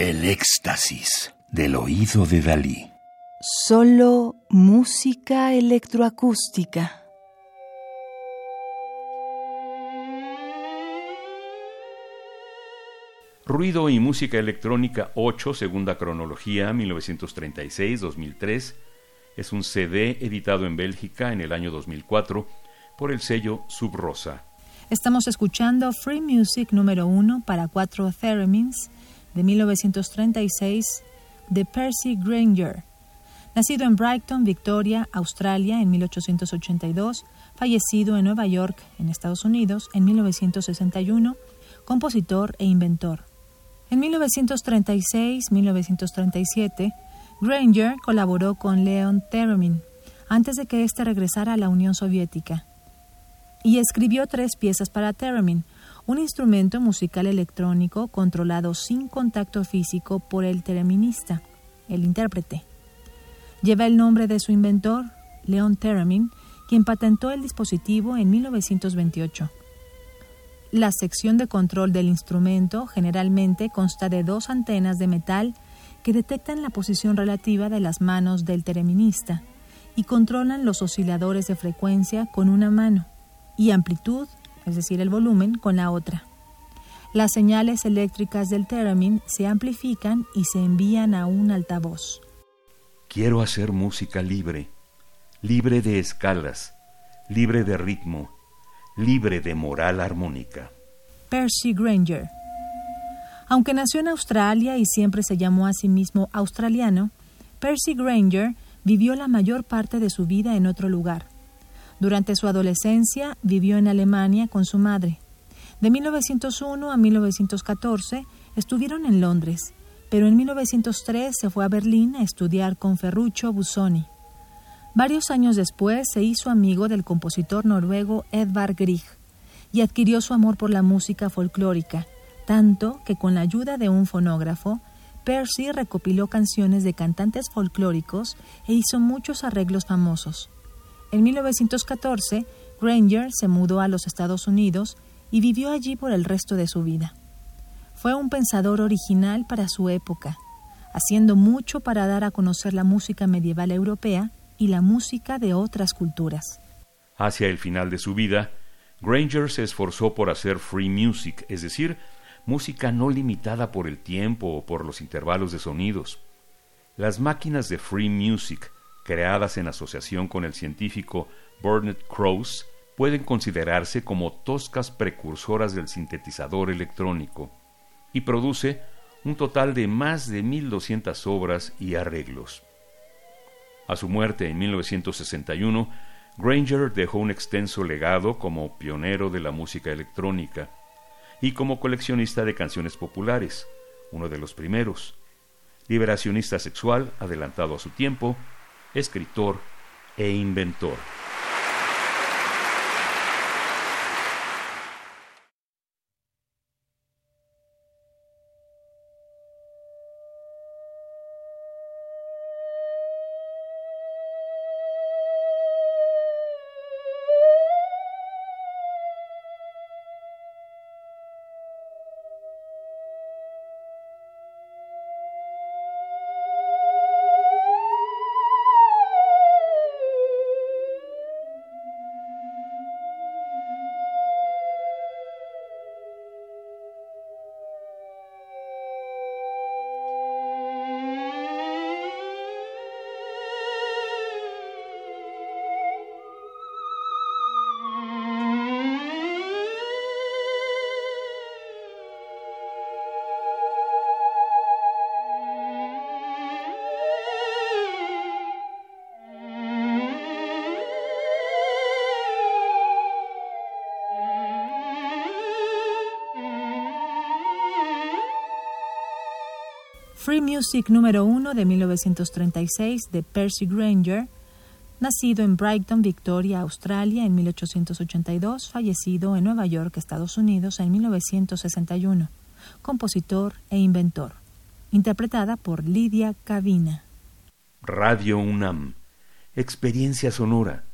El éxtasis del oído de Dalí. Solo música electroacústica. Ruido y música electrónica 8, segunda cronología, 1936-2003, es un CD editado en Bélgica en el año 2004 por el sello Subrosa. Estamos escuchando Free Music número 1 para cuatro theremins de 1936 de Percy Granger. Nacido en Brighton, Victoria, Australia, en 1882, fallecido en Nueva York, en Estados Unidos, en 1961, compositor e inventor. En 1936-1937, Granger colaboró con Leon Theremin antes de que éste regresara a la Unión Soviética y escribió tres piezas para Theremin, un instrumento musical electrónico controlado sin contacto físico por el tereminista, el intérprete. Lleva el nombre de su inventor, Leon Theremin, quien patentó el dispositivo en 1928. La sección de control del instrumento generalmente consta de dos antenas de metal que detectan la posición relativa de las manos del tereminista y controlan los osciladores de frecuencia con una mano y amplitud es decir, el volumen, con la otra. Las señales eléctricas del theremin se amplifican y se envían a un altavoz. Quiero hacer música libre, libre de escalas, libre de ritmo, libre de moral armónica. Percy Granger. Aunque nació en Australia y siempre se llamó a sí mismo australiano, Percy Granger vivió la mayor parte de su vida en otro lugar durante su adolescencia vivió en Alemania con su madre. De 1901 a 1914 estuvieron en Londres, pero en 1903 se fue a Berlín a estudiar con Ferruccio Busoni. Varios años después se hizo amigo del compositor noruego Edvard Grieg y adquirió su amor por la música folclórica, tanto que con la ayuda de un fonógrafo, Percy recopiló canciones de cantantes folclóricos e hizo muchos arreglos famosos. En 1914, Granger se mudó a los Estados Unidos y vivió allí por el resto de su vida. Fue un pensador original para su época, haciendo mucho para dar a conocer la música medieval europea y la música de otras culturas. Hacia el final de su vida, Granger se esforzó por hacer free music, es decir, música no limitada por el tiempo o por los intervalos de sonidos. Las máquinas de free music creadas en asociación con el científico Bernard Krause, pueden considerarse como toscas precursoras del sintetizador electrónico y produce un total de más de 1.200 obras y arreglos. A su muerte en 1961, Granger dejó un extenso legado como pionero de la música electrónica y como coleccionista de canciones populares, uno de los primeros, liberacionista sexual adelantado a su tiempo escritor e inventor. Free Music número 1 de 1936 de Percy Granger, nacido en Brighton, Victoria, Australia en 1882, fallecido en Nueva York, Estados Unidos en 1961, compositor e inventor, interpretada por Lidia Cavina. Radio UNAM, experiencia sonora